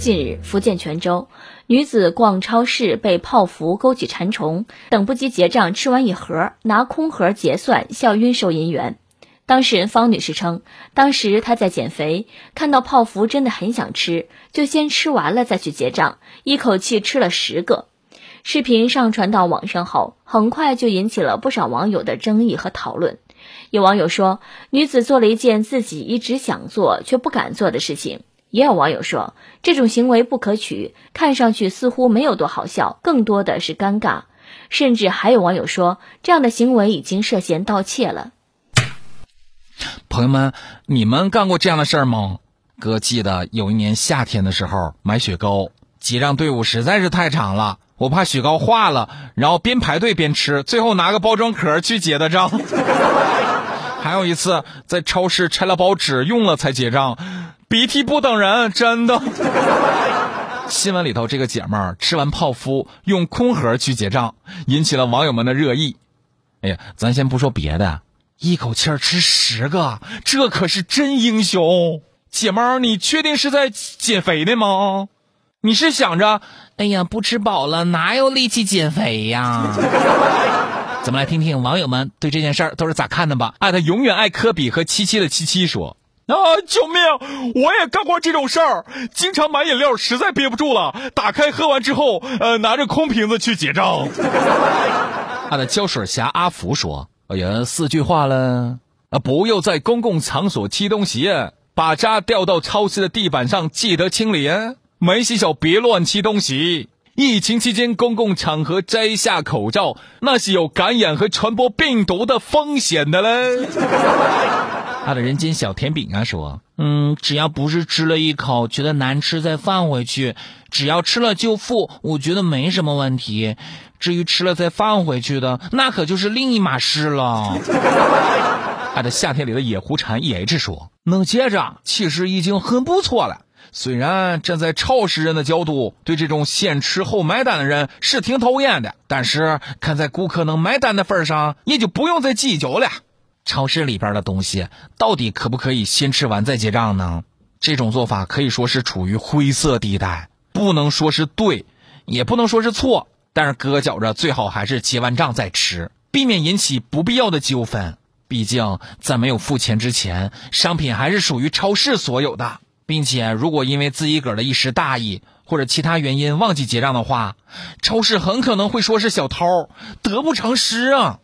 近日，福建泉州女子逛超市被泡芙勾起馋虫，等不及结账，吃完一盒，拿空盒结算，笑晕收银员。当事人方女士称，当时她在减肥，看到泡芙真的很想吃，就先吃完了再去结账，一口气吃了十个。视频上传到网上后，很快就引起了不少网友的争议和讨论。有网友说，女子做了一件自己一直想做却不敢做的事情。也有网友说，这种行为不可取，看上去似乎没有多好笑，更多的是尴尬。甚至还有网友说，这样的行为已经涉嫌盗窃了。朋友们，你们干过这样的事儿吗？哥记得有一年夏天的时候买雪糕，结账队伍实在是太长了，我怕雪糕化了，然后边排队边吃，最后拿个包装壳去结的账。还有一次在超市拆了包纸用了才结账。鼻涕不等人，真的。新闻里头这个姐们儿吃完泡芙用空盒去结账，引起了网友们的热议。哎呀，咱先不说别的，一口气儿吃十个，这可是真英雄。姐们儿，你确定是在减肥的吗？你是想着，哎呀，不吃饱了哪有力气减肥呀？咱们来听听网友们对这件事儿都是咋看的吧。爱他永远爱科比和七七的七七说。啊！救命！我也干过这种事儿，经常买饮料，实在憋不住了，打开喝完之后，呃，拿着空瓶子去结账。他的胶水侠阿福说：“哎呀，四句话了啊！不要在公共场所吃东西，把渣掉到超市的地板上，记得清理。没洗手别乱吃东西。疫情期间公共场合摘下口罩，那是有感染和传播病毒的风险的嘞。”他的人间小甜饼啊说：“嗯，只要不是吃了一口觉得难吃再放回去，只要吃了就付，我觉得没什么问题。至于吃了再放回去的，那可就是另一码事了。”他的夏天里的野狐禅 E H 说：“能接着其实已经很不错了。虽然站在超市人的角度，对这种先吃后买单的人是挺讨厌的，但是看在顾客能买单的份上，也就不用再计较了。”超市里边的东西到底可不可以先吃完再结账呢？这种做法可以说是处于灰色地带，不能说是对，也不能说是错。但是哥觉着最好还是结完账再吃，避免引起不必要的纠纷。毕竟在没有付钱之前，商品还是属于超市所有的，并且如果因为自己个儿的一时大意或者其他原因忘记结账的话，超市很可能会说是小偷，得不偿失啊。